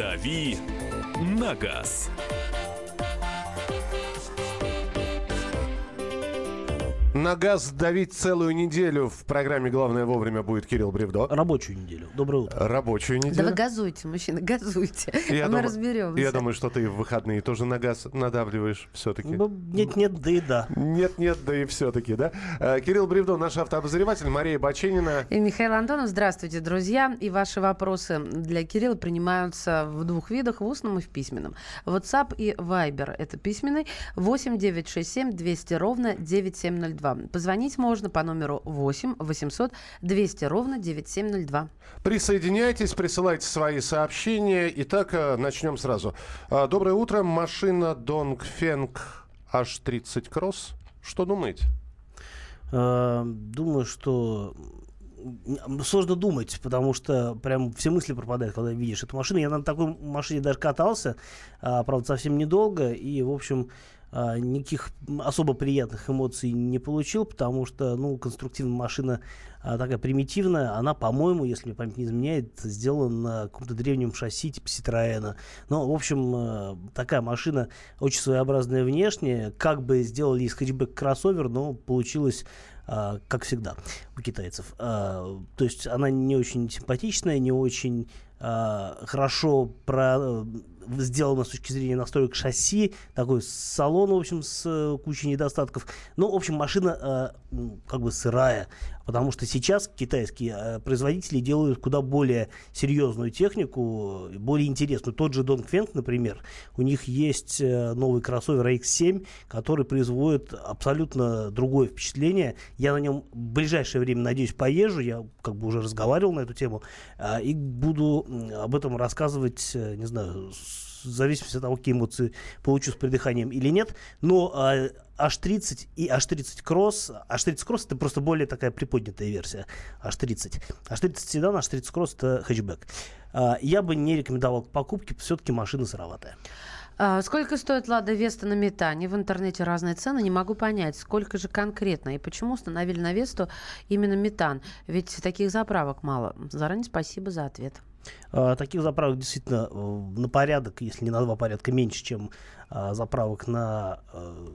«Дави на газ». На газ давить целую неделю в программе «Главное вовремя» будет Кирилл Бревдо. Рабочую неделю. Доброе утро. Рабочую неделю. Да вы газуйте, мужчина, газуйте. Я а мы думаю- разберемся. Я думаю, что ты в выходные тоже на газ надавливаешь все-таки. Нет-нет, да и да. Нет-нет, да и все-таки, да? Э, Кирилл Бревдо, наш автообозреватель, Мария Баченина. И Михаил Антонов, здравствуйте, друзья. И ваши вопросы для Кирилла принимаются в двух видах, в устном и в письменном. WhatsApp и Viber – это письменный. 8 967 200 ровно 9702. Позвонить можно по номеру 8 800 200 ровно 9702. Присоединяйтесь, присылайте свои сообщения. Итак, э, начнем сразу. А, Доброе утро. Машина Dongfeng H30 Cross. Что думаете? Э, Думаю, что сложно думать, потому что прям все мысли пропадают, когда видишь эту машину. Я на такой машине даже катался, а, правда, совсем недолго, и, в общем, а, никаких особо приятных эмоций не получил, потому что, ну, конструктивная машина а, такая примитивная, она, по-моему, если мне память не изменяет, сделана на каком-то древнем шасси типа Citroёна. Но, в общем, э, такая машина очень своеобразная внешне, как бы сделали из хэтчбэк кроссовер, но получилось а, как всегда у китайцев. А, то есть она не очень симпатичная, не очень а, хорошо про, э, сделана с точки зрения настроек шасси, такой салон, в общем, с э, кучей недостатков. Ну, в общем, машина м, как бы сырая, потому что сейчас китайские э, производители делают куда более серьезную технику, более интересную. Тот же Dongfeng, например, у них есть э, новый кроссовер X7, который производит абсолютно другое впечатление. Я на нем в ближайшее время, надеюсь, поезжу. Я как бы уже разговаривал на эту тему. а, И буду об этом рассказывать, э, не знаю, в зависимости от того, какие эмоции получу с придыханием или нет. Но а, H30 и H30 Cross, H30 Cross это просто более такая приподнятая версия H30. H30 седан, H30 Cross это хэтчбэк. А, Я бы не рекомендовал к покупке, все-таки машина сыроватая. А, Сколько стоит Лада Веста на метане? В интернете разные цены. Не могу понять, сколько же конкретно и почему установили на Весту именно метан. Ведь таких заправок мало. Заранее спасибо за ответ. А, Таких заправок действительно э, на порядок, если не на два порядка, меньше, чем заправок на, э,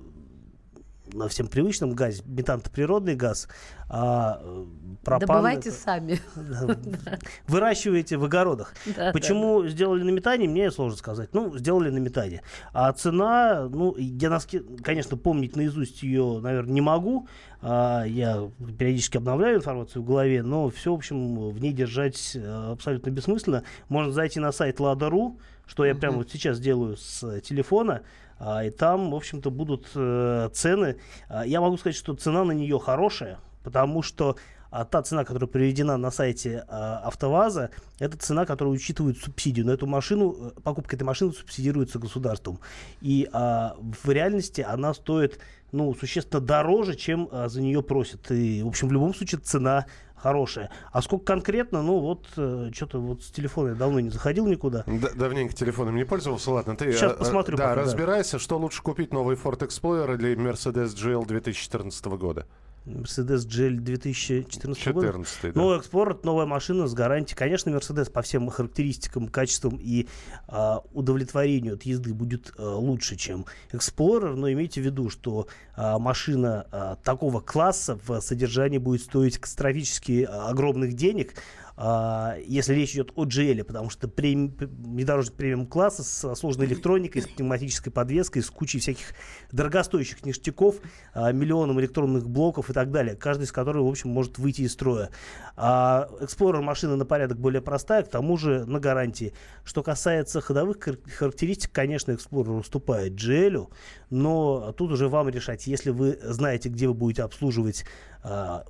на всем привычном газе. Метан это природный газ, а э, пропан Добывайте это- сами. Да, выращиваете в огородах. Да, Почему сделали на метане, мне сложно сказать. Ну, сделали на метане. А цена, ну, я, наски- конечно, помнить наизусть ее, наверное, не могу. А, я периодически обновляю информацию в голове, но все, в общем, в ней держать э, абсолютно бессмысленно. Можно зайти на сайт Lada.ru, что я прямо вот сейчас делаю с телефона, и там, в общем-то, будут э, цены. А, я могу сказать, что цена на нее хорошая, потому что а та цена, которая приведена на сайте а, АвтоВАЗа, это цена, которая учитывает субсидию. На эту машину, э, покупка этой машины субсидируется государством. И а, в реальности она стоит ну, существенно дороже, чем а, за нее просят. И, в общем, в любом случае цена хорошая. А сколько конкретно, ну вот, что-то вот с телефона я давно не заходил никуда. Д- давненько телефоном не пользовался. Ладно, ты... Щас э, э, посмотрю Да, пока, да. разбирайся, что лучше купить, новый Ford Explorer или Mercedes GL 2014 года? Mercedes GL 2014 года. 14 да. Ну, Explorer, новая машина с гарантией. Конечно, Mercedes по всем характеристикам, качествам и а, удовлетворению от езды будет а, лучше, чем Explorer, но имейте в виду, что а, машина а, такого класса в содержании будет стоить катастрофически а, огромных денег, если речь идет о GL, потому что прем- внедорожник премиум класса с сложной электроникой, с пневматической подвеской, с кучей всяких дорогостоящих ништяков, а, миллионом электронных блоков и так далее, каждый из которых, в общем, может выйти из строя. А Explorer машина на порядок более простая, к тому же на гарантии. Что касается ходовых хар- характеристик, конечно, Explorer уступает GL, но тут уже вам решать, если вы знаете, где вы будете обслуживать а,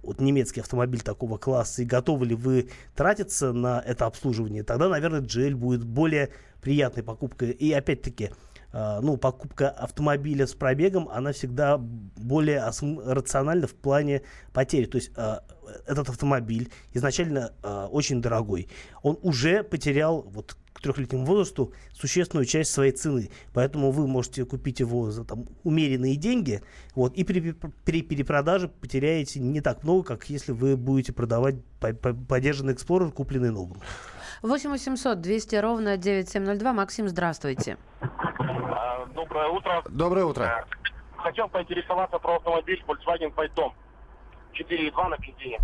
вот немецкий автомобиль такого класса и готовы ли вы тратиться на это обслуживание, тогда, наверное, GL будет более приятной покупкой. И опять-таки, а, ну, покупка автомобиля с пробегом, она всегда более рациональна в плане потери. То есть а, этот автомобиль изначально а, очень дорогой. Он уже потерял вот к трехлетнему возрасту существенную часть своей цены. Поэтому вы можете купить его за там, умеренные деньги, вот, и при, при перепродаже потеряете не так много, как если вы будете продавать поддержанный Explorer, купленный новым. 8 800 200 ровно 9702. Максим, здравствуйте. А, доброе утро. Доброе утро. Хотел поинтересоваться про автомобиль Volkswagen Phantom 4.2 на бензине.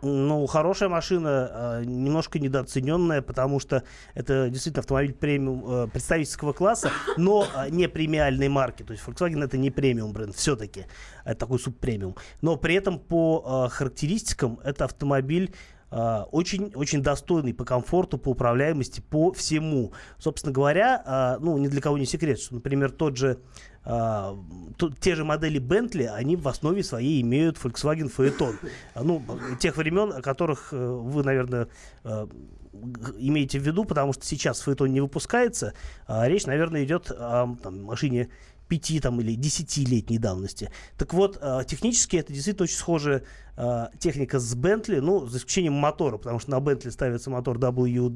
Ну, хорошая машина, а, немножко недооцененная, потому что это действительно автомобиль премиум э, представительского класса, но а, не премиальной марки. То есть Volkswagen это не премиум бренд, все-таки это такой субпремиум. Но при этом по а, характеристикам это автомобиль очень, очень достойный по комфорту, по управляемости, по всему. Собственно говоря, ну, ни для кого не секрет, что, например, тот же а, те же модели Bentley, они в основе своей имеют Volkswagen Phaeton. Ну, тех времен, о которых э, вы, наверное, э, имеете в виду, потому что сейчас Phaeton не выпускается. А речь, наверное, идет о там, машине пяти там, или десятилетней давности. Так вот, э, технически это действительно очень схожая техника с Bentley, ну, за исключением мотора, потому что на Bentley ставится мотор W,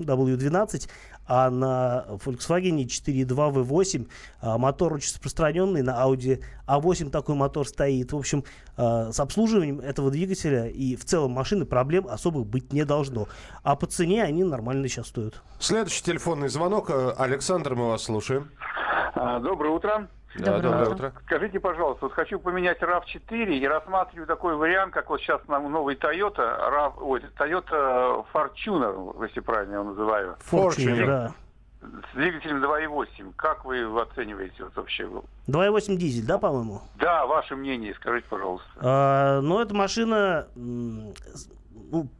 W12, а на Volkswagen 4.2 V8 а, мотор очень распространенный, на Audi A8 такой мотор стоит. В общем, а, с обслуживанием этого двигателя и в целом машины проблем особых быть не должно. А по цене они нормально сейчас стоят. Следующий телефонный звонок. Александр, мы вас слушаем. А, доброе утро. Да, доброе, доброе утро. Скажите, пожалуйста, вот хочу поменять RAV4 и рассматриваю такой вариант, как вот сейчас на новый Toyota, RAV, ой, Toyota Fortuner, если правильно его называю. Fortuner, да. С двигателем 2.8. Как вы его оцениваете вот вообще? 2.8 дизель, да, по-моему? Да, ваше мнение, скажите, пожалуйста. А, ну, эта машина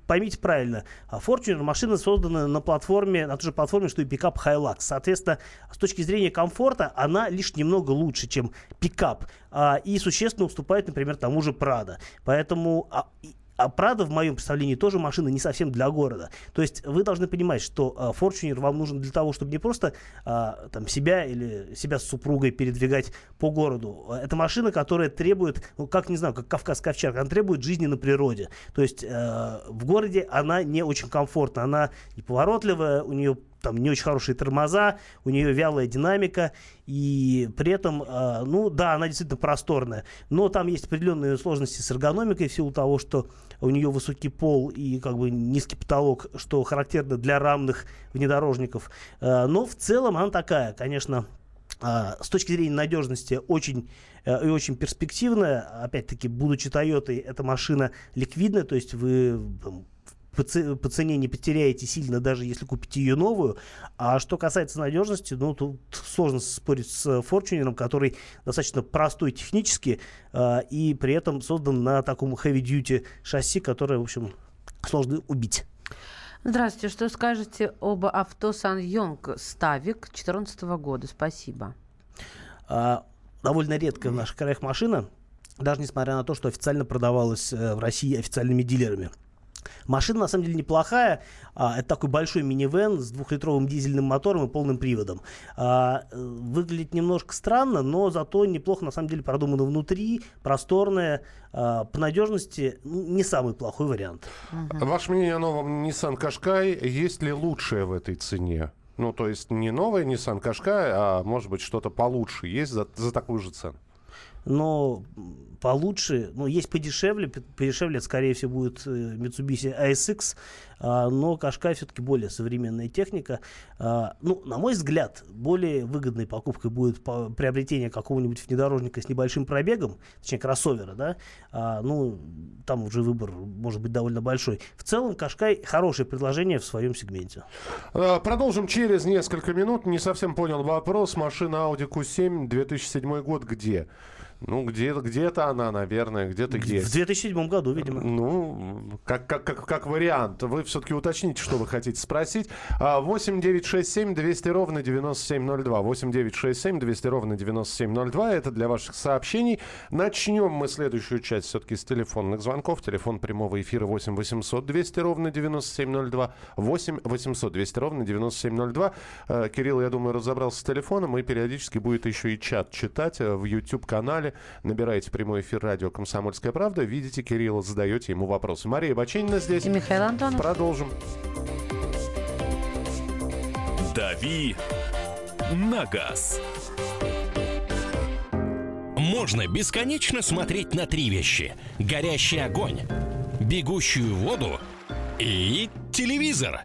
поймите правильно, а Fortuner машина создана на платформе, на той же платформе, что и пикап Hilux. Соответственно, с точки зрения комфорта, она лишь немного лучше, чем пикап. А, и существенно уступает, например, тому же Prado. Поэтому а, а Прада, в моем представлении, тоже машина не совсем для города. То есть вы должны понимать, что э, Fortuner вам нужен для того, чтобы не просто э, там, себя или себя с супругой передвигать по городу. Это машина, которая требует, ну, как, не знаю, как Кавказская овчарка, она требует жизни на природе. То есть э, в городе она не очень комфортна, она неповоротливая, у нее там не очень хорошие тормоза, у нее вялая динамика, и при этом, э, ну да, она действительно просторная, но там есть определенные сложности с эргономикой в силу того, что у нее высокий пол и как бы низкий потолок, что характерно для рамных внедорожников. Э, но в целом она такая, конечно, э, с точки зрения надежности очень и очень перспективная. Опять-таки, будучи Toyota, эта машина ликвидная, то есть вы по, по цене не потеряете сильно, даже если купите ее новую. А что касается надежности, ну, тут сложно спорить с Fortuner, который достаточно простой технически э, и при этом создан на таком heavy-duty шасси, которое, в общем, сложно убить. Здравствуйте, что скажете об авто Сан Йонг Ставик 2014 года? Спасибо. А, довольно редкая в наших краях машина, даже несмотря на то, что официально продавалась э, в России официальными дилерами. Машина на самом деле неплохая. А, это такой большой минивэн с двухлитровым дизельным мотором и полным приводом. А, выглядит немножко странно, но зато неплохо на самом деле продумано внутри, просторная. А, по надежности не самый плохой вариант. Ваше мнение о новом Nissan Qashqai. Есть ли лучшее в этой цене? Ну, то есть не новая Nissan Qashqai, а может быть что-то получше есть за, за такую же цену? Но получше, ну, есть подешевле, подешевле, скорее всего, будет э, Mitsubishi ASX, а, но Кашкай все-таки более современная техника. А, ну, на мой взгляд, более выгодной покупкой будет приобретение какого-нибудь внедорожника с небольшим пробегом, точнее, кроссовера, да, а, ну, там уже выбор может быть довольно большой. В целом, Кашкай хорошее предложение в своем сегменте. Продолжим через несколько минут. Не совсем понял вопрос. Машина Audi Q7 2007 год где? Ну, где-то где она, наверное, где-то есть. В 2007 году, видимо. Ну, как, как, как, как вариант. Вы все-таки уточните, что вы хотите спросить. 8 9 6 7 200 ровно 9702. 8 9 6 7 200 ровно 9702. Это для ваших сообщений. Начнем мы следующую часть все-таки с телефонных звонков. Телефон прямого эфира 8 800 200 ровно 9702. 8 800 200 ровно 9702. Э, Кирилл, я думаю, разобрался с телефоном и периодически будет еще и чат читать э, в YouTube-канале канале. Набираете прямой эфир радио «Комсомольская правда». Видите Кирилла, задаете ему вопросы. Мария Баченина здесь. И Михаил Антонов. Продолжим. «Дави на газ». Можно бесконечно смотреть на три вещи. Горящий огонь, бегущую воду и телевизор.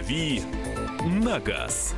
«Дави на газ».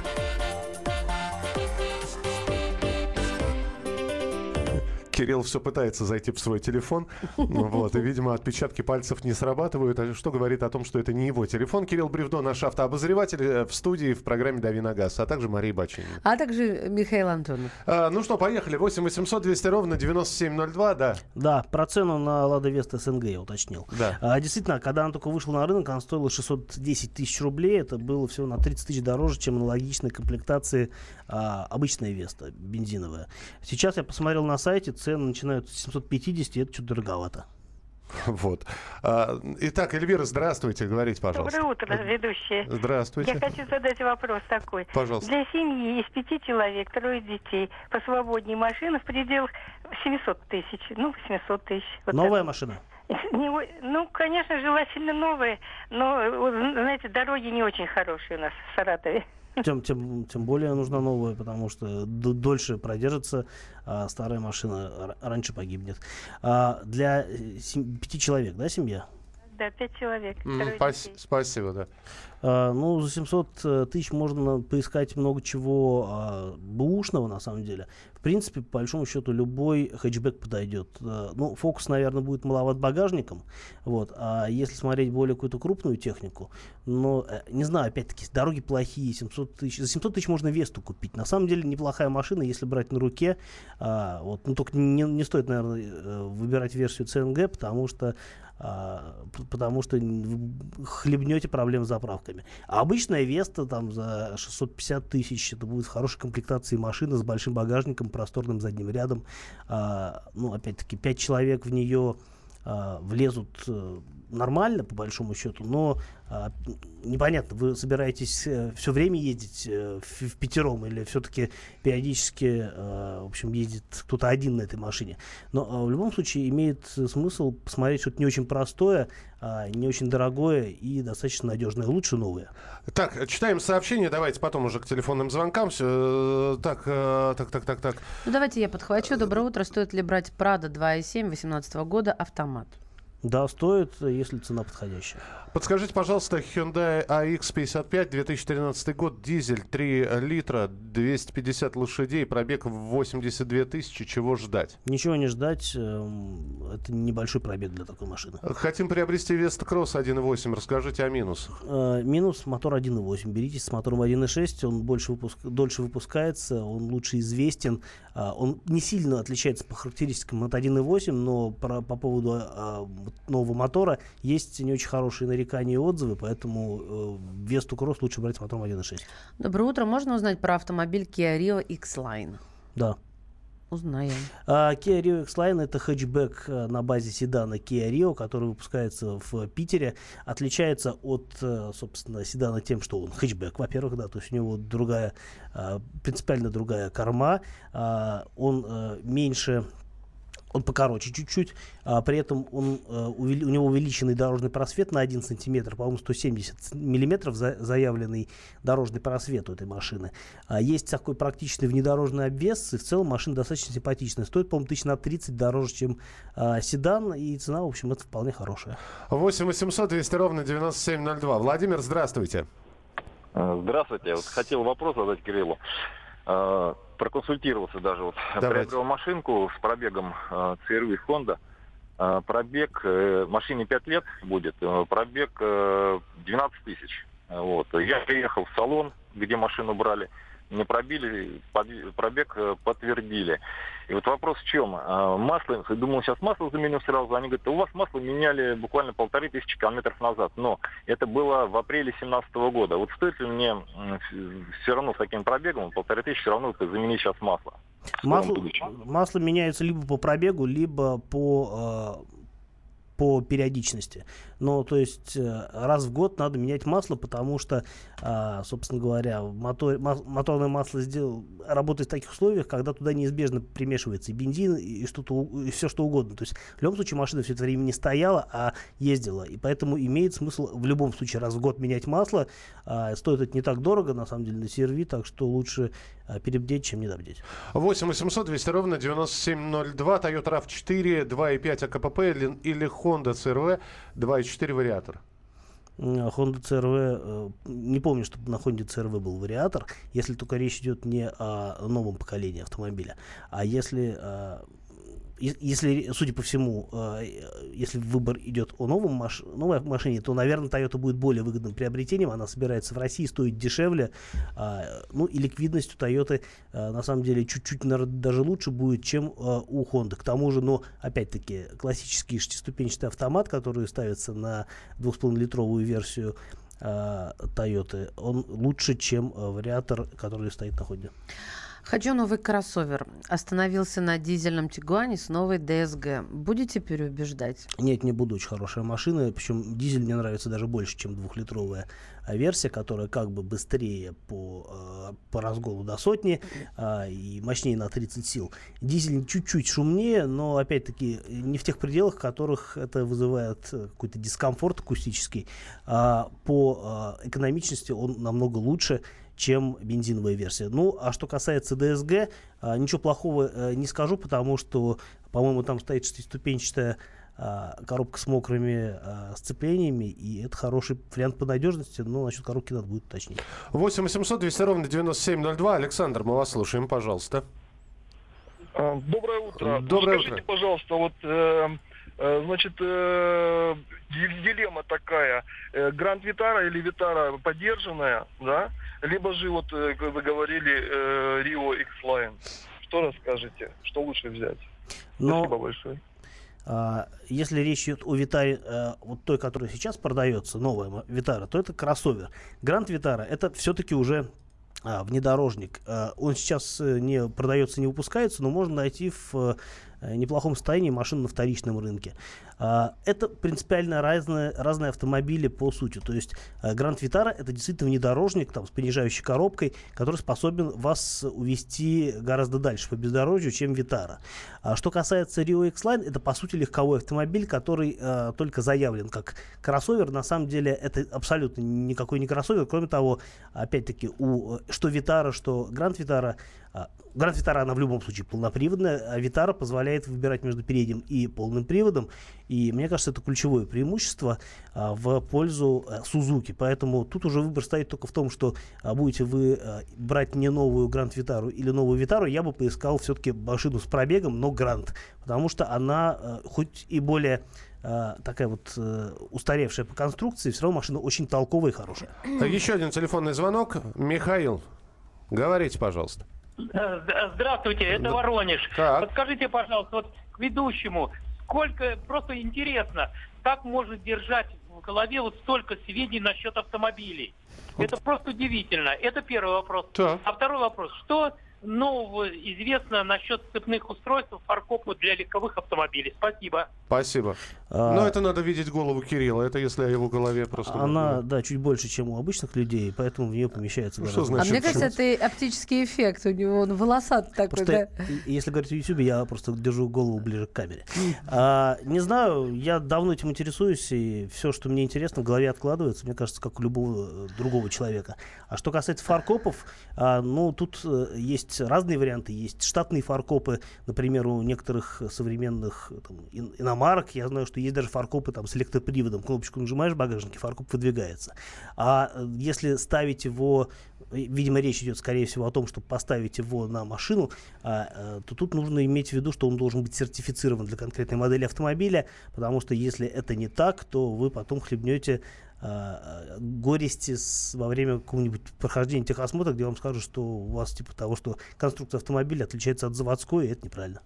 Кирилл все пытается зайти в свой телефон. Ну Вот, и, видимо, отпечатки пальцев не срабатывают, а что говорит о том, что это не его телефон. Кирилл Бревдо, наш автообозреватель э, в студии в программе «Дави на газ», а также Мария Бачинина. А также Михаил Антонов. А, ну что, поехали. 8 800 200 ровно 9702, да. Да, про цену на Лада Веста СНГ я уточнил. Да. А, действительно, когда она только вышла на рынок, она стоила 610 тысяч рублей. Это было всего на 30 тысяч дороже, чем аналогичной комплектации а, обычная Веста, бензиновая. Сейчас я посмотрел на сайте, цены начинают с 750, и это что-то дороговато. Вот. А, Итак, Эльвира, здравствуйте, говорите, пожалуйста. Доброе утро, ведущие. Здравствуйте. Я хочу задать вопрос такой. Пожалуйста. Для семьи из пяти человек, трое детей, по свободней машина в пределах 700 тысяч, ну, 800 тысяч. Вот Новая так. машина? Не ну, конечно, желательно новые, но, знаете, дороги не очень хорошие у нас в Саратове. Тем, тем, тем более нужна новая, потому что дольше продержится, а старая машина раньше погибнет. А для э, пяти человек, да, семья? Да, пять человек, трое спас- детей. Спасибо, да. А, ну, за 700 э, тысяч можно поискать много чего а, бэушного, на самом деле. В принципе, по большому счету, любой хэтчбэк подойдет. А, ну, фокус, наверное, будет маловат багажником. Вот. А если смотреть более какую-то крупную технику, но, э, не знаю, опять-таки, дороги плохие, 700 тысяч. За 700 тысяч можно Весту купить. На самом деле, неплохая машина, если брать на руке. А, вот. Ну, только не, не стоит, наверное, выбирать версию ЦНГ, потому что а, потому что хлебнете проблем с заправками. А обычная Веста там за 650 тысяч, это будет в хорошей комплектации машина с большим багажником, просторным задним рядом. А, ну, опять-таки, 5 человек в нее а, влезут э, нормально, по большому счету, но а, непонятно, вы собираетесь все время ездить э, в, в пятером или все-таки периодически, э, в общем, ездит кто-то один на этой машине. Но а, в любом случае имеет э, смысл посмотреть что-то не очень простое, а, не очень дорогое и достаточно надежное. Лучше новое. Так, читаем сообщение, давайте потом уже к телефонным звонкам. Всё, э, Так, э, так, так, так, так. Ну, давайте я подхвачу. Доброе утро. Стоит ли брать Прада 2.7 18 года автомат? Да, стоит, если цена подходящая. Подскажите, пожалуйста, Hyundai AX55, 2013 год, дизель, 3 литра, 250 лошадей, пробег в 82 тысячи, чего ждать? Ничего не ждать, эм, это небольшой пробег для такой машины. Хотим приобрести Vesta Cross 1.8, расскажите о минусах. Э, Минус мотор 1.8. Берите с мотором 1.6, он больше выпуск- дольше выпускается, он лучше известен. А, Он не сильно отличается по характеристикам от 1.8, но про- по поводу вот нового мотора есть не очень хорошие нарекания и отзывы, поэтому э, Весту Кросс лучше брать с мотором 1.6. Доброе утро. Можно узнать про автомобиль Kia Rio X-Line? Да. Узнаем. А, Kia Rio X-Line это хэтчбэк э, на базе седана Kia Rio, который выпускается в Питере. Отличается от, э, собственно, седана тем, что он хэтчбэк, во-первых, да, то есть у него другая, а, принципиально другая корма. А, Он меньше он покороче чуть-чуть, а при этом он, увели- у него увеличенный дорожный просвет на 1 сантиметр, по-моему, 170 миллиметров за- заявленный дорожный просвет у этой машины. А есть такой практичный внедорожный обвес, и в целом машина достаточно симпатичная. Стоит, по-моему, тысяч на 30 дороже, чем а, седан, и цена, в общем, это вполне хорошая. 8 800 200 ровно 9702. Владимир, здравствуйте. Здравствуйте. Вот хотел вопрос задать Кириллу. Э, Проконсультировался даже. Вот Давайте. приобрел машинку с пробегом э, CRV Honda. Э, Пробег, э, машине 5 лет будет, э, пробег э, 12 тысяч. Вот. Я приехал в салон, где машину брали. Не пробили, пробег э, подтвердили. И вот вопрос в чем? А, Масло, думал, сейчас масло заменю сразу. Они говорят, у вас масло меняли буквально полторы тысячи километров назад. Но это было в апреле 2017 года. Вот стоит ли мне все равно с таким пробегом, полторы тысячи, все равно заменить сейчас масло? Масло, масло меняется либо по пробегу, либо по, э, по периодичности. Ну, то есть э, раз в год надо менять масло, потому что, а, собственно говоря, мотор, моторное масло сделал, работает в таких условиях, когда туда неизбежно примешивается и бензин, и что-то, и все что угодно. То есть в любом случае машина все это время не стояла, а ездила. И поэтому имеет смысл в любом случае раз в год менять масло. А, стоит это не так дорого, на самом деле, на серви, так что лучше перебдеть, чем недобдеть. 8 800 200 ровно 9702. Toyota RAV4, 2.5 АКПП или, или Honda CRV 2.4 вариатор. М, Honda CRV, э, не помню, чтобы на Honda CRV был вариатор, если только речь идет не о новом поколении автомобиля, а если, э, если, судя по всему, э, если выбор идет о новом маш- новой машине, то, наверное, Toyota будет более выгодным приобретением, она собирается в России, стоит дешевле, а, ну и ликвидность у Toyota э, на самом деле чуть-чуть, наверное, даже лучше будет, чем э, у Honda. К тому же, но опять-таки классический шестиступенчатый автомат, который ставится на 2,5-литровую версию Toyota, он лучше, чем вариатор, который стоит на Honda. Хочу новый кроссовер. Остановился на дизельном Тигуане с новой ДСГ. Будете переубеждать? Нет, не буду, очень хорошая машина. Причем дизель мне нравится даже больше, чем двухлитровая а, версия, которая как бы быстрее по, э, по разгону до сотни а, и мощнее на 30 сил. Дизель чуть-чуть шумнее, но опять-таки не в тех пределах, в которых это вызывает э, какой-то дискомфорт акустический. А, по экономичности он намного лучше чем бензиновая версия. Ну, а что касается DSG, а, ничего плохого э, не скажу, потому что, по-моему, там стоит шестиступенчатая а, коробка с мокрыми а, сцеплениями, и это хороший вариант по надежности, но насчет коробки надо будет уточнить. 8 800 200 ровно 9702. Александр, мы вас слушаем, пожалуйста. Доброе утро. Доброе Скажите, утро. пожалуйста, вот э, э, значит э, дил- дилемма такая: э, Гранд Витара или Витара поддержанная, да? Либо же вот э, как вы говорили э, Rio X-Line. Что расскажете? Что лучше взять? Но Спасибо большое. а, если речь идет о Витаре, э, вот той, которая сейчас продается, новая Витара, то это кроссовер. Гранд Витара это все-таки уже а, внедорожник. Он сейчас э, не продается, не выпускается, но можно найти в э, неплохом состоянии машину на вторичном рынке. А, это принципиально разные, разные автомобили по сути. То есть э, Гранд Витара это действительно внедорожник там, с понижающей коробкой, который способен вас увести гораздо дальше по бездорожью, чем Витара. А что касается Rio X-Line, это по сути легковой автомобиль, который э, только заявлен как кроссовер. На самом деле это абсолютно никакой не кроссовер. Кроме того, опять-таки, у э, что Витара, что Гранд Витара, а, Гранд Витара, она в любом случае полноприводная, а Витара позволяет выбирать между передним и полным приводом. И мне кажется, это ключевое преимущество а, в пользу а, Сузуки. Поэтому тут уже выбор стоит только в том, что а, будете вы а, брать не новую Гранд Витару или новую Витару, я бы поискал все-таки машину с пробегом, но Гранд. Потому что она а, хоть и более а, такая вот э, устаревшая по конструкции, все равно машина очень толковая и хорошая. Еще один телефонный звонок. Михаил, говорите, пожалуйста. Э, Здравствуйте, это Воронеж. Так. Подскажите, пожалуйста, вот к ведущему, сколько, просто интересно, как может держать в голове вот столько сведений насчет автомобилей? Это просто удивительно. Это первый вопрос. Так. А второй вопрос, что нового известно насчет цепных устройств фаркопов для легковых автомобилей? Спасибо. Спасибо. А, Но это надо видеть голову Кирилла. Это если о его голове просто... Она, да, чуть больше, чем у обычных людей, поэтому в нее помещается Ну, что А значит, мне кажется, это оптический эффект. У него он волосатый такой, Просто, да? если говорить о YouTube, я просто держу голову ближе к камере. А, не знаю, я давно этим интересуюсь, и все, что мне интересно, в голове откладывается, мне кажется, как у любого другого человека. А что касается фаркопов, а, ну, тут э, есть разные варианты. Есть штатные фаркопы, например, у некоторых современных э, там, ин- иномарок. Я знаю, что есть даже фаркопы там, с электроприводом. Кнопочку нажимаешь в багажнике, фаркоп выдвигается. А э, если ставить его э, видимо, речь идет, скорее всего, о том, чтобы поставить его на машину, а, э, то тут нужно иметь в виду, что он должен быть сертифицирован для конкретной модели автомобиля, потому что если это не так, то вы потом хлебнете э, горести с, во время какого-нибудь прохождения техосмотра, где вам скажут, что у вас типа того, что конструкция автомобиля отличается от заводской, и это неправильно.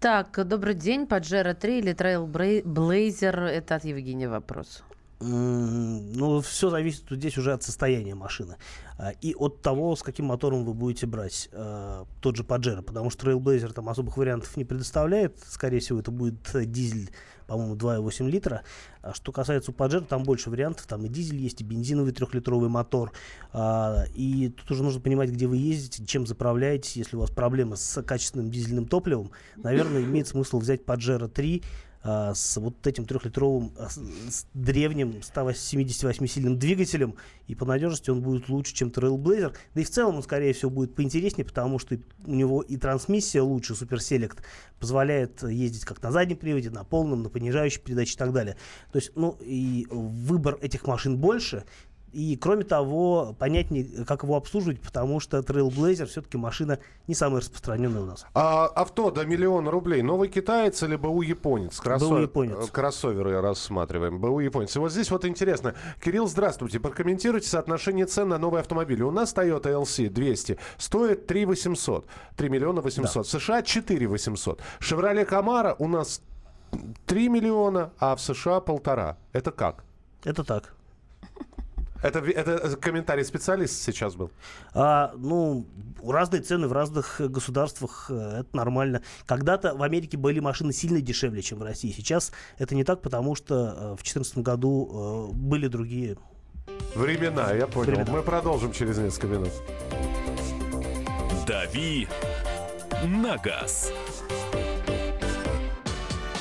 Так, добрый день. Паджеро 3 или Trailblazer? Это от Евгения вопрос. Ну, все зависит здесь уже от состояния машины а, и от того, с каким мотором вы будете брать э, тот же Pajero, потому что Trailblazer там особых вариантов не предоставляет. Скорее всего, это будет дизель, по-моему, 2,8 литра. А что касается Pajero, там больше вариантов. Там и дизель есть, и бензиновый трехлитровый мотор. А, и тут уже нужно понимать, где вы ездите, чем заправляетесь. Если у вас проблемы с качественным дизельным топливом, наверное, имеет смысл взять Pajero 3 а, с вот этим трехлитровым а, с древним 178-сильным двигателем, и по надежности он будет лучше, чем Trailblazer. Да и в целом он, скорее всего, будет поинтереснее, потому что у него и трансмиссия лучше, Super Select, позволяет ездить как на заднем приводе, на полном, на понижающей передаче и так далее. То есть, ну, и выбор этих машин больше, и, кроме того, понятнее, как его обслуживать, потому что Trailblazer все-таки машина не самая распространенная у нас. А авто до миллиона рублей. Новый китаец или БУ японец? Кроссо... БУ японец. Кроссоверы рассматриваем. БУ японец. И вот здесь вот интересно. Кирилл, здравствуйте. Прокомментируйте соотношение цен на новые автомобили. У нас Toyota LC 200 стоит 3 800. 3 миллиона 800. Да. В США 4 800. Chevrolet Camaro у нас 3 миллиона, а в США полтора. Это как? Это так. Это, это комментарий специалиста сейчас был? А, ну, разные цены в разных государствах, э, это нормально. Когда-то в Америке были машины сильно дешевле, чем в России. Сейчас это не так, потому что э, в 2014 году э, были другие Времена, я понял. Времена. Мы продолжим через несколько минут. Дави на газ.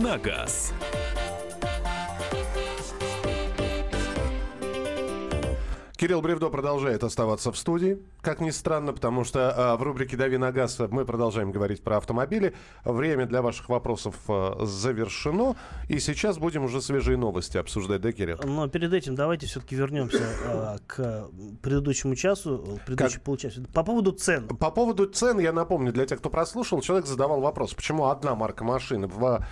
на газ». Кирилл Бревдо продолжает оставаться в студии, как ни странно, потому что э, в рубрике «Дави на газ» мы продолжаем говорить про автомобили. Время для ваших вопросов э, завершено, и сейчас будем уже свежие новости обсуждать, да, Кирилл? Но перед этим давайте все-таки вернемся э, к предыдущему часу, предыдущему получасу. По поводу цен. По поводу цен, я напомню, для тех, кто прослушал, человек задавал вопрос, почему одна марка машины в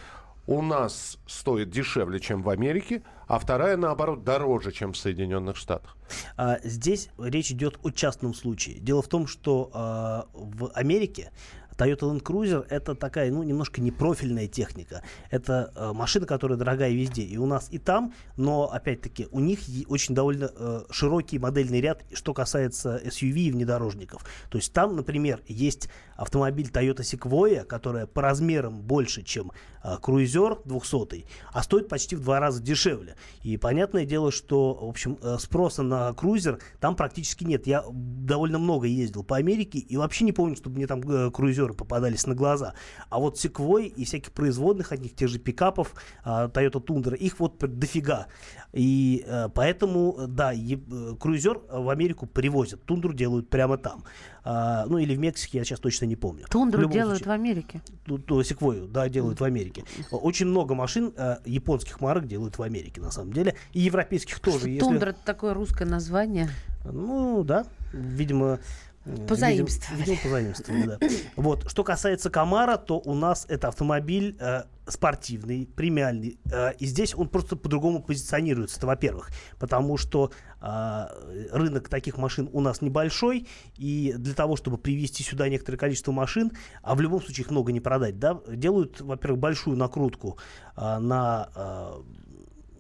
у нас стоит дешевле, чем в Америке, а вторая, наоборот, дороже, чем в Соединенных Штатах. А, здесь речь идет о частном случае. Дело в том, что а, в Америке Toyota Land Cruiser это такая, ну, немножко непрофильная техника. Это э, машина, которая дорогая везде. И у нас, и там, но, опять-таки, у них очень довольно э, широкий модельный ряд, что касается SUV и внедорожников. То есть там, например, есть автомобиль Toyota Sequoia, которая по размерам больше, чем э, Cruiser 200, а стоит почти в два раза дешевле. И понятное дело, что, в общем, э, спроса на Cruiser там практически нет. Я довольно много ездил по Америке и вообще не помню, чтобы мне там э, Cruiser попадались на глаза. А вот Sequoia и всяких производных от них, тех же пикапов, э, Toyota Tundra, их вот дофига. И э, поэтому, да, Cruiser в Америку привозят. Тундру делают прямо там. А, ну или в Мексике, я сейчас точно не помню. Тундру делают случае, в Америке? Секвою, да, делают в Америке. Очень много машин э, японских марок делают в Америке, на самом деле. И европейских тоже. Если... Тундра такое русское название? Ну, да. Видимо, Позаимствовали. Видимо, позаимствовали, да. Вот. Что касается Камара, то у нас это автомобиль э, спортивный, премиальный. Э, и здесь он просто по-другому позиционируется, во-первых. Потому что э, рынок таких машин у нас небольшой. И для того, чтобы привести сюда некоторое количество машин, а в любом случае их много не продать, да, делают, во-первых, большую накрутку э, на...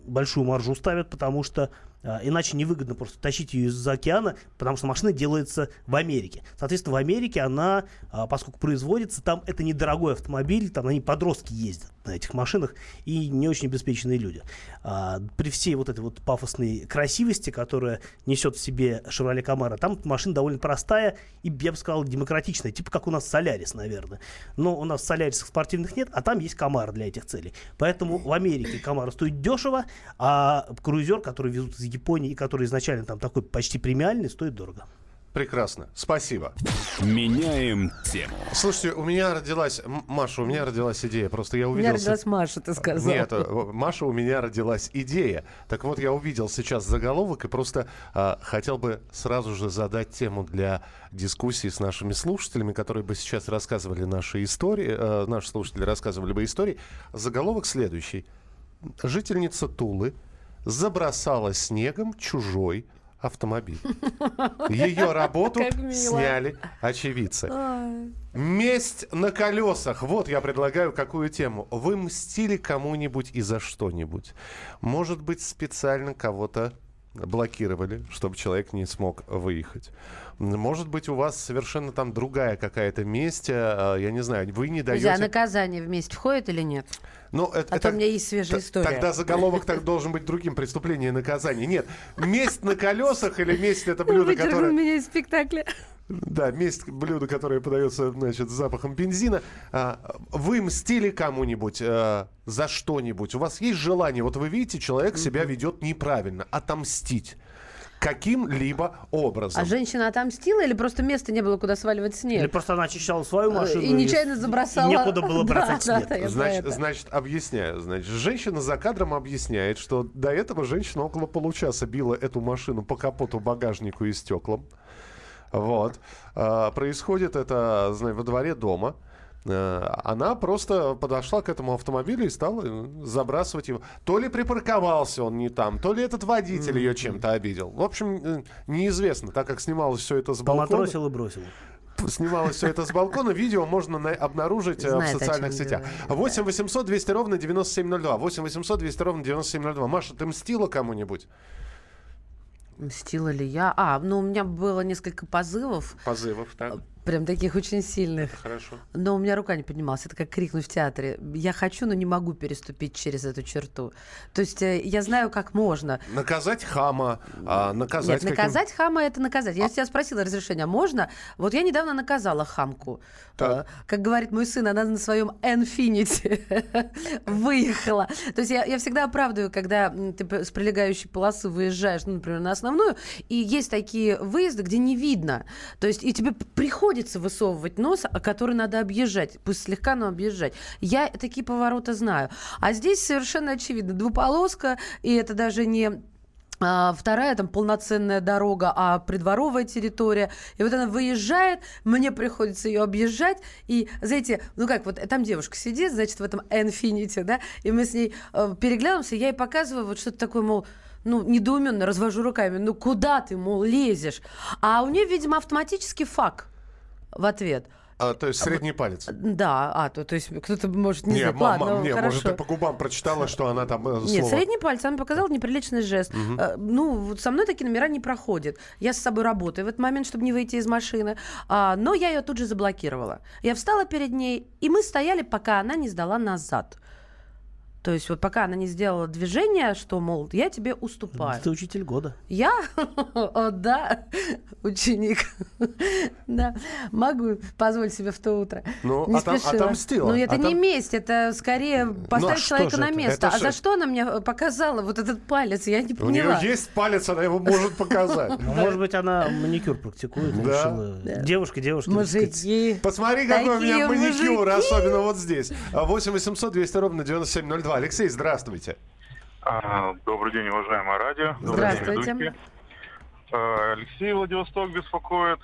Большую маржу ставят, потому что Иначе невыгодно просто тащить ее из-за океана, потому что машина делается в Америке. Соответственно, в Америке она, а, поскольку производится, там это недорогой автомобиль, там они подростки ездят на этих машинах и не очень обеспеченные люди. А, При всей вот этой вот пафосной красивости, которая несет в себе Chevrolet Camaro, там машина довольно простая и, я бы сказал, демократичная, типа как у нас Солярис, наверное. Но у нас Солярисов спортивных нет, а там есть Camaro для этих целей. Поэтому в Америке Camaro стоит дешево, а крузер, который везут из Японии и который изначально там такой почти премиальный, стоит дорого. Прекрасно. Спасибо. Меняем тему. Слушайте, у меня родилась... Маша, у меня родилась идея. Просто я У увидел... меня с- родилась Маша, ты сказал. Нет, э, Маша, у меня родилась идея. Так вот, я увидел сейчас заголовок и просто а, хотел бы сразу же задать тему для дискуссии с нашими слушателями, которые бы сейчас рассказывали наши истории, э, наши слушатели рассказывали бы истории. Заголовок следующий. Жительница Тулы забросала снегом чужой автомобиль. Ее работу сняли очевидцы. Месть на колесах. Вот я предлагаю какую тему. Вы мстили кому-нибудь и за что-нибудь. Может быть, специально кого-то блокировали, чтобы человек не смог выехать. Может быть, у вас совершенно там другая какая-то месть. а, Я не знаю, вы не Подожди, а даете... наказание вместе входит или нет? Ну, это, А то у меня есть свежая история. Тогда заголовок так должен быть другим. Преступление и наказание. Нет. Месть на колесах или месть это блюдо, Вычеркнул которое... меня из спектакля. Да, месть блюдо, которое подается, значит, с запахом бензина. А, вы мстили кому-нибудь а, за что-нибудь? У вас есть желание? Вот вы видите, человек себя ведет неправильно. Отомстить. Каким-либо образом. А женщина отомстила или просто места не было, куда сваливать снег? Или просто она очищала свою машину. И нечаянно забросала. и некуда было бросать да, снег. да, Значит, это. значит, объясняю. Значит, женщина за кадром объясняет, что до этого женщина около получаса била эту машину по капоту, багажнику и стеклам. Вот. А, происходит это зна- во дворе дома. А, Она просто подошла к этому автомобилю и стала э, забрасывать его. То ли припарковался он не там, то ли этот водитель ее чем-то обидел. В общем, э, неизвестно, так как снималось все это с балкона. Поматросил и бросил. Снималось все это с балкона. Видео можно на- обнаружить э, Знает, в социальных сетях. говорю, 8 800 200 ровно 9702. 8 800 200 ровно 9702. Маша, ты мстила кому-нибудь? Мстила ли я? А, ну у меня было несколько позывов, Позывов, так? Прям таких очень сильных. Хорошо. Но у меня рука не поднималась. Это как крикнуть в театре. Я хочу, но не могу переступить через эту черту. То есть э, я знаю, как можно. Наказать хама, а, наказать Нет, каким- наказать хама это наказать. Я тебя спросила разрешения, а можно? Вот я недавно наказала хамку. Так. Э, Как говорит мой сын, она на своем Infinity выехала. То есть я, я всегда оправдываю, когда ты с прилегающей полосы выезжаешь, ну, например, на основную, и есть такие выезды, где не видно. То есть и тебе п- приходится высовывать нос, а который надо объезжать. Пусть слегка, но объезжать. Я такие повороты знаю. А здесь совершенно очевидно. Двуполоска, и это даже не а, вторая там полноценная дорога, а придворовая территория. И вот она выезжает, мне приходится ее объезжать. И, знаете, ну как, вот там девушка сидит, значит, в этом Infinity, да, и мы с ней э, переглядываемся, я ей показываю вот что-то такое, мол, ну, недоуменно развожу руками, ну куда ты, мол, лезешь? А у нее, видимо, автоматический фак в ответ. А, то есть средний палец. Да, а, то, то есть кто-то может не, Не, знать. мама, Ладно, не, может, хорошо. ты по губам прочитала, что она там э, Нет, слово... средний палец, она показала неприличный жест. Мгм. Э, ну, вот со мной такие номера не проходят. Я с собой работаю в этот момент, чтобы не выйти из машины. А, но я ее тут же заблокировала. Я встала перед ней, и мы стояли, пока она не сдала назад. То есть вот пока она не сделала движение, что, мол, я тебе уступаю. Ты учитель года. Я? О, да, ученик. Да, могу позволить себе в то утро. Ну, Не отом- спешила. отомстила. Ну, это не Отом- месть, это скорее поставить а что человека на место. Это а за же- что она мне э, показала вот этот палец? Я не У нее поняла. есть палец, она его может показать. Ну, Может быть, она маникюр практикует. Девушка, девушка. Мужики. Посмотри, какой у меня маникюр, особенно вот здесь. А, 8 800 200 ровно 9702. Алексей, здравствуйте. А, Добрый день, уважаемое радио. Добрый день, Здравствуйте. А, Алексей Владивосток беспокоит.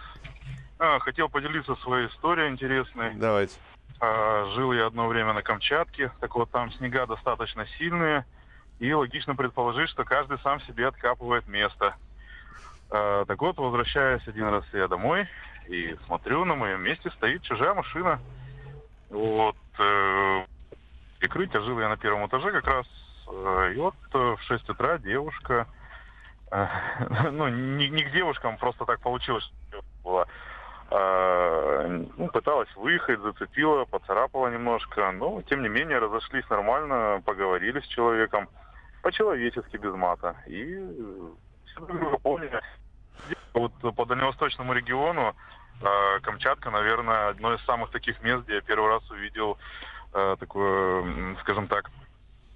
А, Хотел поделиться своей историей интересной. Давайте. Жил я одно время на Камчатке. Так вот, там снега достаточно сильные. И логично предположить, что каждый сам себе откапывает место. Так вот, возвращаясь один раз я домой и смотрю, на моем месте стоит чужая машина. Вот. Э, Прикрытие жил я на первом этаже как раз. э, И вот э, в 6 утра девушка э, ну, не, не к девушкам, просто так получилось, была. Ну, пыталась выехать, зацепила, поцарапала немножко, но, тем не менее, разошлись нормально, поговорили с человеком по-человечески, без мата. И все друг поняли. Вот по дальневосточному региону Камчатка, наверное, одно из самых таких мест, где я первый раз увидел э, такое, скажем так,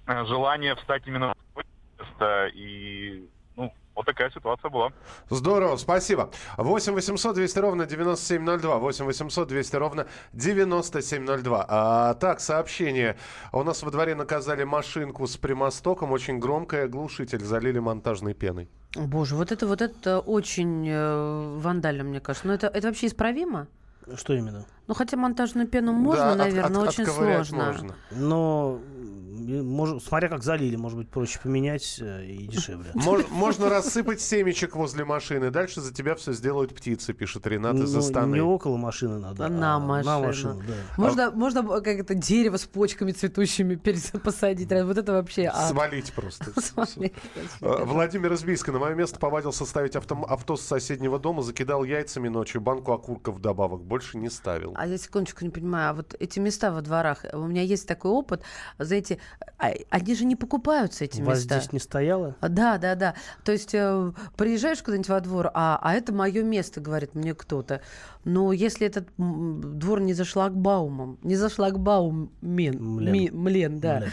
э, желание встать именно в место. И ну, вот такая ситуация была. Здорово, спасибо. 8 800 200 ровно 9702. 8 800 200 ровно 9702. А, так, сообщение. У нас во дворе наказали машинку с прямостоком. Очень громкая. Глушитель залили монтажной пеной. Боже, вот это вот это очень э, вандально, мне кажется. Но это, это вообще исправимо? Что именно? Ну, хотя монтажную пену можно, Да, от- наверное, от- очень отковырять сложно. можно. Но, м, может, смотря как залили, может быть, проще поменять э, и дешевле. Мож- Можно рассыпать семечек возле машины. Дальше за тебя все сделают птицы, пишет Ренат из Ну, Астаны. не около машины надо, А на а машину. на машину, да. Можно, можно как это дерево с почками цветущими посадить. Вот это вообще. Свалить просто. Свалить. Э, Владимир из Бийска. На мое место повадился ставить авто, с соседнего дома, закидал яйцами ночью, банку окурков вдобавок. Больше не ставил. А я секундочку не понимаю, а вот эти места во дворах, у меня есть такой опыт, знаете, а- они же не покупаются, эти У вас места. здесь не стояло? А, Да, да, да. То есть э, приезжаешь куда-нибудь во двор, а, а это мое место, говорит мне кто-то. Но если этот двор не за шлагбаумом, не за шлагбаум мен, Млен. ми- млен, да. Млен.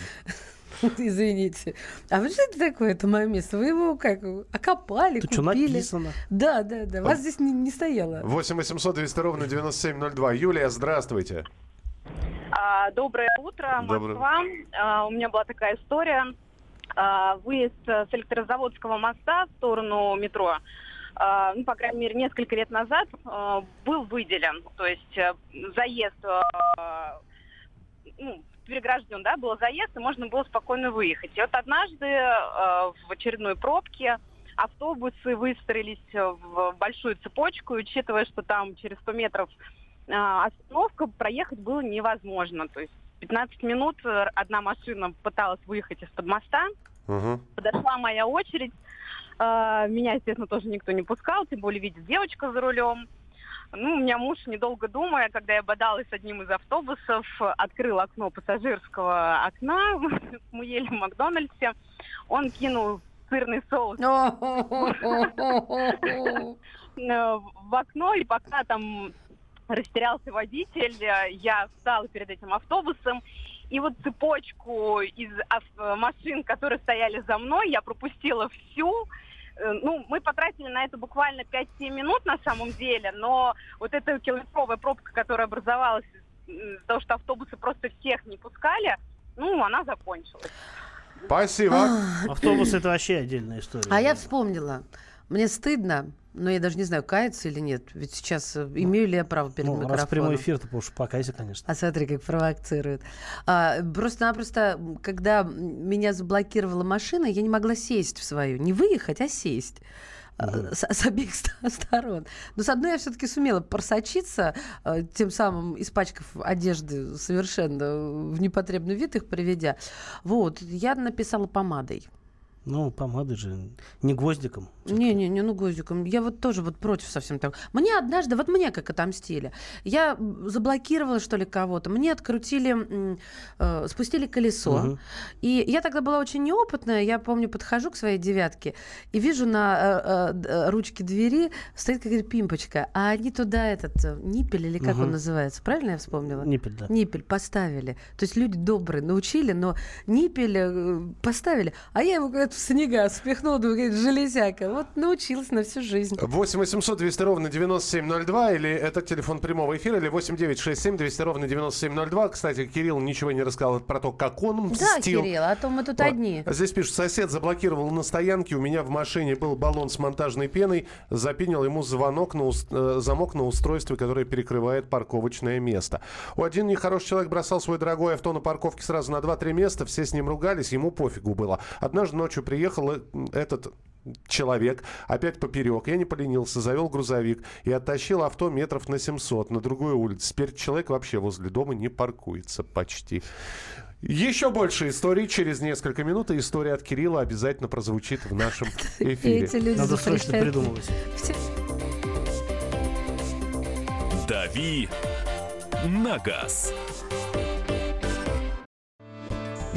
Извините. А вот что это такое, это мое место? Вы его как, окопали, Тут что купили? написано? Да, да, да. Вас здесь не, не стояло. 8 800 200 ровно 9702. Юлия, здравствуйте. А, Доброе утро, Доброе. Москва. А, У меня была такая история. А, Выезд с электрозаводского моста в сторону метро, а, ну, по крайней мере, несколько лет назад а, был выделен. То есть э, заезд, а, ну, перегражден, да, был заезд, и можно было спокойно выехать. И вот однажды а, в очередной пробке автобусы выстроились в большую цепочку, и учитывая, что там через 100 метров а, остановка, проехать было невозможно. То есть 15 минут э, одна машина пыталась выехать из-под моста, Мгм. подошла моя очередь, А, меня, естественно, тоже никто не пускал, тем более видит девочка за рулем. Ну, у меня муж, недолго думая, когда я бодалась с одним из автобусов, открыл окно пассажирского окна, мы ели в Макдональдсе, он кинул сырный соус э, в окно, и пока там растерялся водитель, э, я встала перед этим автобусом, и вот цепочку из машин, которые стояли за мной, я пропустила всю. Э, Ну, мы потратили на это буквально 5-7 минут на самом деле, но вот эта километровая пробка, которая образовалась из-за того, что автобусы просто всех не пускали, ну, она закончилась. Спасибо. Автобус это вообще отдельная история. А я вспомнила. Мне стыдно, но я даже не знаю, каяться или нет. Ведь сейчас э, имею ли я право перед Ну, микрофоном? раз прямой эфир, то уж покайся, конечно. А смотри, как провоцирует. А, просто-напросто, когда меня заблокировала машина, я не могла сесть в свою. Не выехать, а сесть. А, С, с обеих ст- сторон. Но с одной я все-таки сумела просочиться, а, тем самым испачкав одежды совершенно в непотребный вид их приведя. Вот, я написала помадой. Ну, помады же не гвоздиком. Не-не-не, ну гвоздиком. Я вот тоже вот против совсем так. Мне однажды, вот мне как отомстили. Я заблокировала, что ли, кого-то. Мне открутили, э, спустили колесо. Мгм. И я тогда была очень неопытная. Я помню, подхожу к своей девятке и вижу на э, э, э, ручке двери стоит какая-то пимпочка. А они туда этот э, ниппель или как Мгм. он называется? Правильно я вспомнила? Ниппель, да. Ниппель поставили. То есть люди добрые научили, но ниппель э, поставили. А я его говорит, в снега спихнула, думаю, железяка. Вот научилась на всю жизнь. 8 800 200 ровно 9702, или это телефон прямого эфира, или 8 967 200 ровно 9702. Кстати, Кирилл ничего не рассказал про то, как он Да, мстил. Кирилл, а то мы тут Вот. одни. Здесь пишут, сосед заблокировал на стоянке, у меня в машине был баллон с монтажной пеной, запинил ему звонок на ус- э, замок на устройстве, которое перекрывает парковочное место. У один нехороший человек бросал свое дорогое авто на парковке сразу на 2-3 места, все с ним ругались, ему пофигу было. Однажды ночью приехал э, этот человек, опять поперек. Я не поленился, завел грузовик и оттащил авто метров на 700 на другую улицу. Теперь человек вообще возле дома не паркуется почти. Еще больше историй через несколько минут, и история от Кирилла обязательно прозвучит в нашем эфире. Эти люди Надо срочно придумывать. «Дави на газ».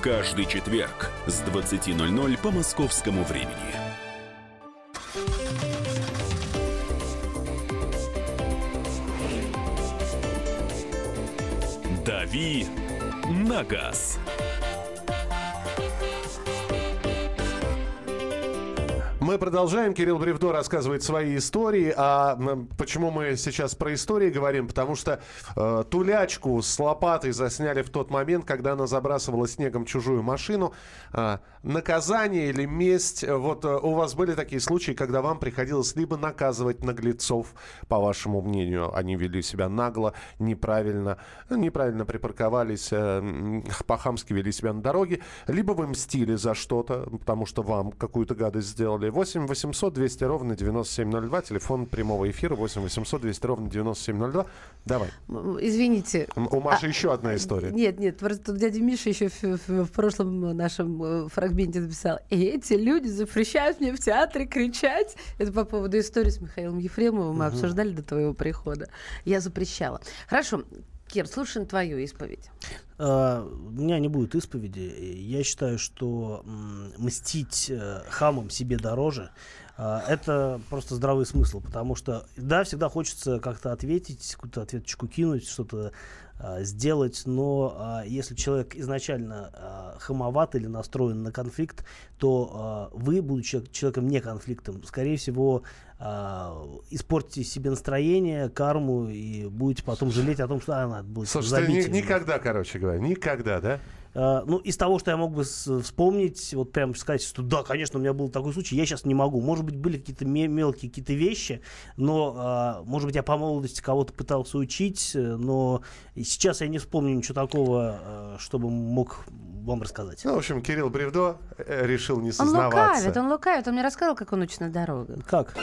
каждый четверг с 20.00 по московскому времени. «Дави на газ». Мы продолжаем. Кирилл Бревдо рассказывает свои истории. А почему мы сейчас про истории говорим? Потому что э, тулячку с лопатой засняли в тот момент, когда она забрасывала снегом чужую машину. А, наказание или месть? э, Вот э, у вас были такие случаи, когда вам приходилось либо наказывать наглецов, по вашему мнению, они вели себя нагло, неправильно, э, неправильно припарковались, э, по-хамски вели себя на дороге, либо вы мстили за что-то, потому что вам какую-то гадость сделали. 8 800 200 ровно 9702, телефон прямого эфира 8 800 200 ровно 9702. Давай. Извините. У Маши еще одна история. Нет, нет, просто тут дядя Миша еще в, в- в прошлом нашем э, фрагменте написал, эти люди запрещают мне в театре кричать. Это по поводу истории с Михаилом Ефремовым мы Мгм. обсуждали до твоего прихода. Я запрещала. Хорошо, Кир, слушаем твою исповедь. А, У меня не будет исповеди. Я считаю, что мстить э, хамам себе дороже. а, Это просто здравый смысл, потому что, да, всегда хочется как-то ответить, какую-то ответочку кинуть, что-то сделать, но а, если человек изначально а, хамоват или настроен на конфликт, то а, вы, будучи человеком не конфликтом, скорее всего, а, испортите себе настроение, карму и будете потом жалеть о том, что а, надо будет Слушай, ты ни- меня». никогда, короче говоря, никогда, да? А, ну, из того, что я мог бы вспомнить, вот прям сказать, что да, конечно, у меня был такой случай, я сейчас не могу. Может быть, были какие-то ме- мелкие какие-то вещи, но, а, может быть, я по молодости кого-то пытался учить, но сейчас я не вспомню ничего такого, э, чтобы мог вам рассказать. Ну, в общем, Кирилл Бревдо э, решил не Он сознаваться. лукавит, он лукавит. Он мне рассказал, как он учит на дорогах. Как?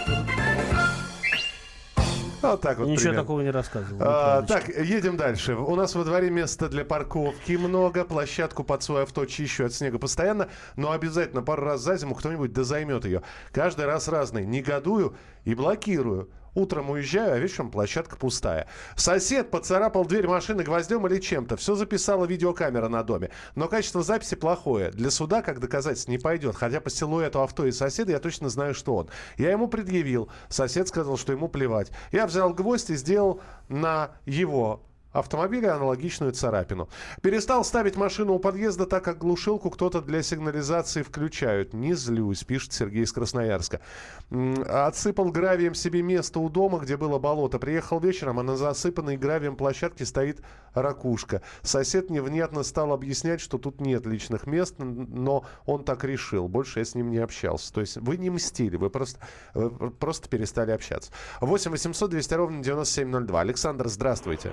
Вот так вот Ничего примерно. такого не рассказывал. А, так, едем дальше. У нас во дворе места для парковки много. Площадку под свое авто чищу от снега постоянно. Но обязательно пару раз за зиму кто-нибудь да займет ее. Каждый раз разный. Негодую и блокирую. Утром уезжаю, а вечером площадка пустая. Сосед поцарапал дверь машины гвоздем или чем-то. Все записала видеокамера на доме. Но качество записи плохое. Для суда как доказательство не пойдет. Хотя по силуэту авто и соседа я точно знаю, что он. Я ему предъявил. Сосед сказал, что ему плевать. Я взял гвоздь и сделал на его автомобиля аналогичную царапину. Перестал ставить машину у подъезда, так как глушилку кто-то для сигнализации включают. Не злюсь, пишет Сергей из Красноярска. Отсыпал гравием себе место у дома, где было болото. Приехал вечером, а на засыпанной гравием площадке стоит ракушка. Сосед невнятно стал объяснять, что тут нет личных мест, но он так решил. Больше я с ним не общался. То есть вы не мстили, вы просто, вы просто перестали общаться. 8 800 200 ровно 9702. Александр, здравствуйте.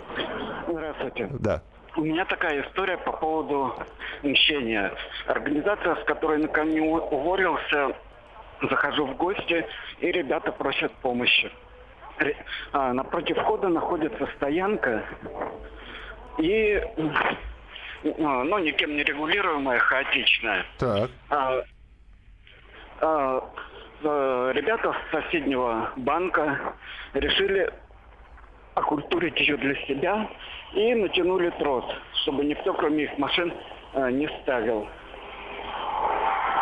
Здравствуйте. Да. У меня такая история по поводу мщения. Организация, с которой накануне уволился, захожу в гости, и ребята просят помощи. А, напротив входа находится стоянка, и, а, ну, никем не регулируемая, хаотичная. Так. А, а, э, ребята с соседнего банка решили окультурить ее для себя и натянули трос, чтобы никто, кроме их машин, э, не ставил.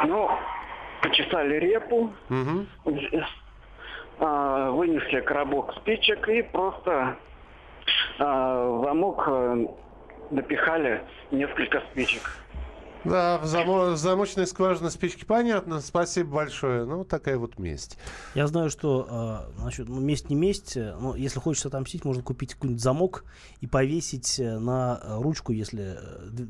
Ну, почесали репу, а, вынесли коробок спичек и просто а, в замок э, допихали несколько спичек. Да, в замо- замочной скважины спички понятно. Спасибо большое. Ну, такая вот месть. Я знаю, что э, насчет ну, месть не месть, но если хочется отомстить, можно купить какой-нибудь замок и повесить э, на ручку, если э,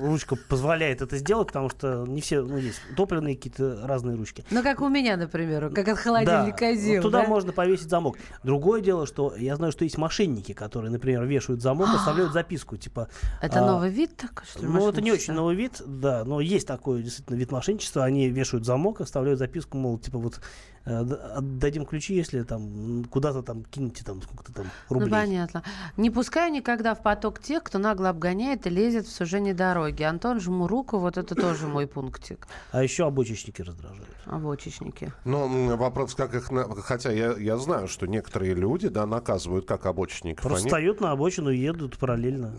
ручка позволяет это сделать, потому что не все, ну, есть топливные какие-то разные ручки. Ну, как у меня, например, как от холодильника Да, Зил, вот туда да? можно повесить замок. Другое дело, что я знаю, что есть мошенники, которые, например, вешают замок, оставляют записку, типа... Это а, новый вид такой, что ли, Ну, это не очень новый вид, да, но есть такой действительно вид мошенничества. Они вешают замок, оставляют записку, мол, типа вот отдадим ключи, если там куда-то там кинете там сколько-то там рублей. Ну, понятно. Не пускаю никогда в поток тех, кто нагло обгоняет и лезет в сужение дороги. Антон, жму руку, вот это тоже мой пунктик. А еще обочечники раздражают. Обочечники. Ну, вопрос, как их... на- Хотя я, я знаю, что некоторые люди, да, наказывают как обочинников. Просто Они- встают на обочину и едут параллельно.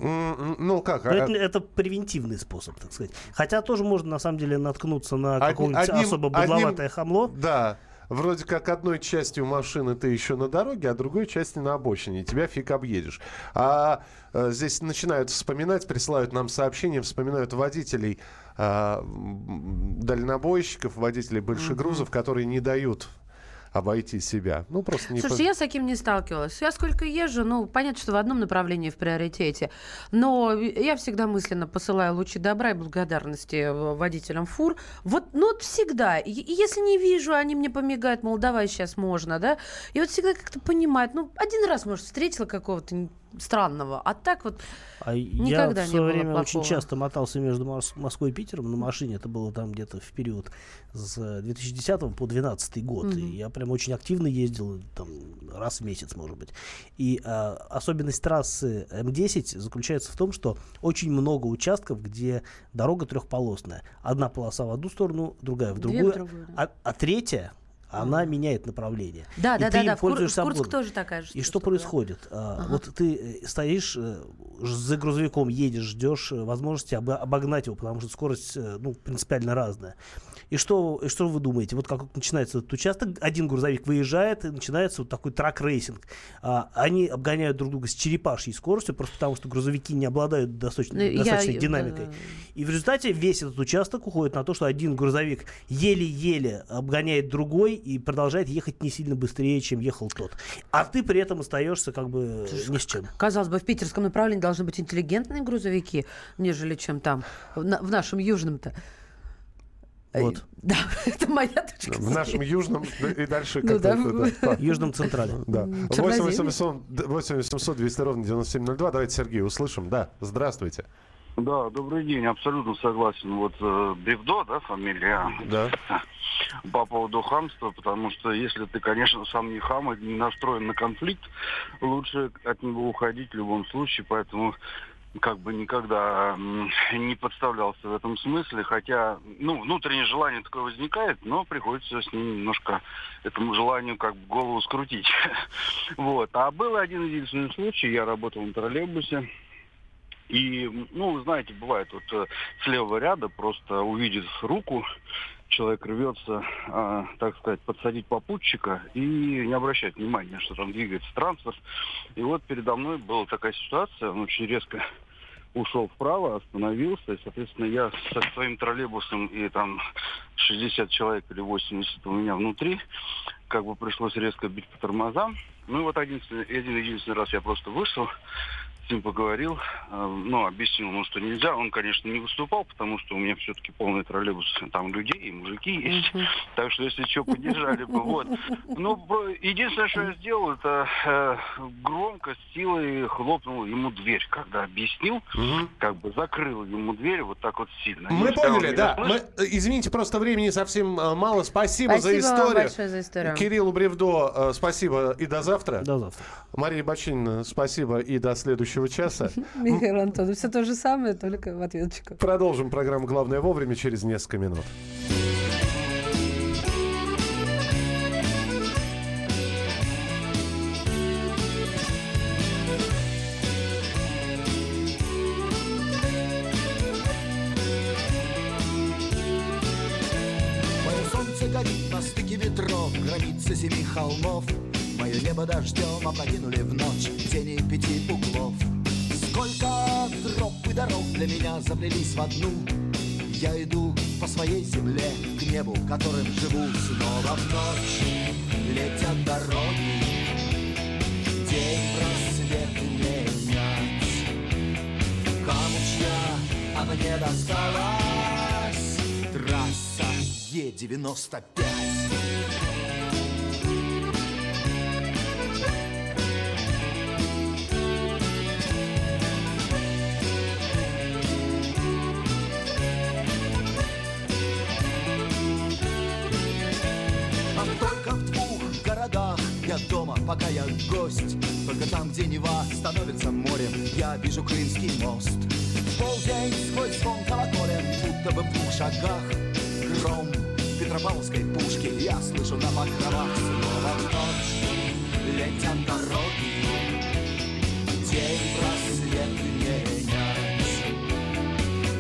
Ну, как? А- это, это превентивный способ, так сказать. Хотя тоже можно на самом деле наткнуться на какое-нибудь одним- особо одним- быдловатое хамло. Да. Вроде как одной частью машины ты еще на дороге, а другой частью на обочине. Тебя фиг объедешь. А э, здесь начинают вспоминать, присылают нам сообщения, вспоминают водителей, м, дальнобойщиков, водителей большегрузов, которые не дают обойти себя. Ну, просто не... Слушайте, я с таким не сталкивалась. Я сколько езжу, ну, понятно, что в одном направлении в приоритете, но я всегда мысленно посылаю лучи добра и благодарности э, водителям фур. Вот, ну, вот всегда. И- если не вижу, они мне помигают, мол, давай сейчас можно, да? И вот всегда как-то понимают, ну, один раз, может, встретила какого-то странного, а так вот А никогда я в не свое было время очень плохого. часто мотался между Мос- Москвой и Питером на машине. Это было там где-то в период с 2010 по 2012 год. И Мгм. я прям очень активно ездил, там, раз в месяц, может быть. И а, особенность трассы М10 заключается в том, что очень много участков, где дорога трехполосная. Одна полоса в одну сторону, другая в Две в другую. другую, а, а третья, она меняет направление. Да, И да, ты да, да. В, Кур- в Курск тоже такая же И что да. происходит? А, Ага. Вот ты э, стоишь э, за грузовиком, едешь, ждешь э, возможности обо- обогнать его, потому что скорость ну, принципиально разная. И что, и что вы думаете? Вот как начинается этот участок, один грузовик выезжает, и начинается вот такой truck racing. А, они обгоняют друг друга с черепашьей скоростью, просто потому что грузовики не обладают достаточно, Ну, достаточной я- динамикой. да. И в результате весь этот участок уходит на то, что один грузовик еле-еле обгоняет другой и продолжает ехать не сильно быстрее, чем ехал тот. А ты при этом остаешься как бы ни с чем. Казалось бы, в питерском направлении должны быть интеллигентные грузовики, нежели чем там, в, на- в нашем южном-то. Вот. Да, это моя точка В нашем южном и дальше Ну как-то да, это, да. Южном централе. Да. М, 8 черноземье. 800, 8 800 200 ровно 9702. Давайте Сергея услышим. Да, здравствуйте. Да, добрый день, абсолютно согласен. Вот э, Бевдо, да, фамилия? Да. По поводу хамства, потому что если ты, конечно, сам не хам и не настроен на конфликт, лучше от него уходить в любом случае, поэтому как бы никогда не подставлялся в этом смысле, хотя, ну, внутреннее желание такое возникает, но приходится с ним немножко этому желанию как бы голову скрутить. Вот. А был один единственный случай, я работал на троллейбусе, и, ну, знаете, бывает, вот э, с левого ряда просто увидит руку, человек рвется, а, так сказать, подсадить попутчика и не обращать внимания, что там двигается транспорт. И вот передо мной была такая ситуация, он очень резко ушел вправо, остановился, и, соответственно, я со своим троллейбусом и там 60 человек или 80 у меня внутри, как бы пришлось резко бить по тормозам. Ну и вот один, один единственный раз я просто вышел, с ним поговорил, э, ну, объяснил ему, что нельзя. Он, конечно, не выступал, потому что у меня все-таки полный троллейбус, там людей и мужики есть. Так что, если что, поддержали бы. Вот. Ну, единственное, что я сделал, это э, громко, с силой хлопнул ему дверь, когда объяснил, как бы закрыл ему дверь вот так вот сильно. Мы поняли, да. Мы, э, извините, просто времени совсем мало. Спасибо, за Спасибо вам историю. большое за историю. Кириллу Бревдо, спасибо и до завтра. До завтра. Мария Бочинина, спасибо и до следующего часа. Михаил Антонов, все то же самое, только в ответчиках. Продолжим программу «Главное вовремя» через несколько минут. Мое солнце горит на стыке метро, границы семи холмов. Мое небо дождем опрокинули в ночь тени пяти углов. Сколько троп и дорог для меня заплелись в одну. Я иду по своей земле к небу, которым живу снова в ночь. Летят дороги, день просвет менять. Камучья, а мне досталась трасса Е-95. Пока я гость. Только там, где Нева становится морем. Я вижу Крымский мост. Полдень сквозь звон колоколен Будто бы в двух шагах. Гром Петропавловской пушки Я слышу на покровах. Снова ночь Летят дороги. День просвет менять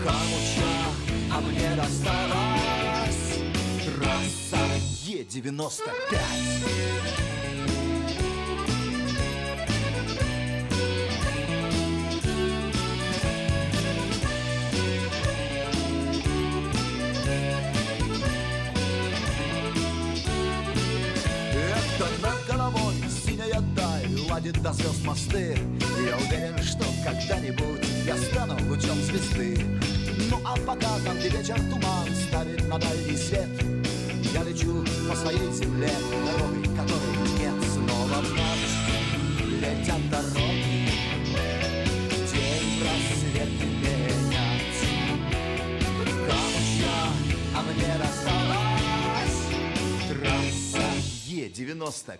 Камуча, а мне досталась Трасса Е-95 Ладит до звезд мосты. Я уверен, что когда-нибудь Я стану лучом звезды. Ну а пока там, где вечер туман Ставит на дальний свет. Я лечу по своей земле Дорогой, которой нет. Снова в ночь летят дороги. День просвет а мне досталась. Трасса Е-95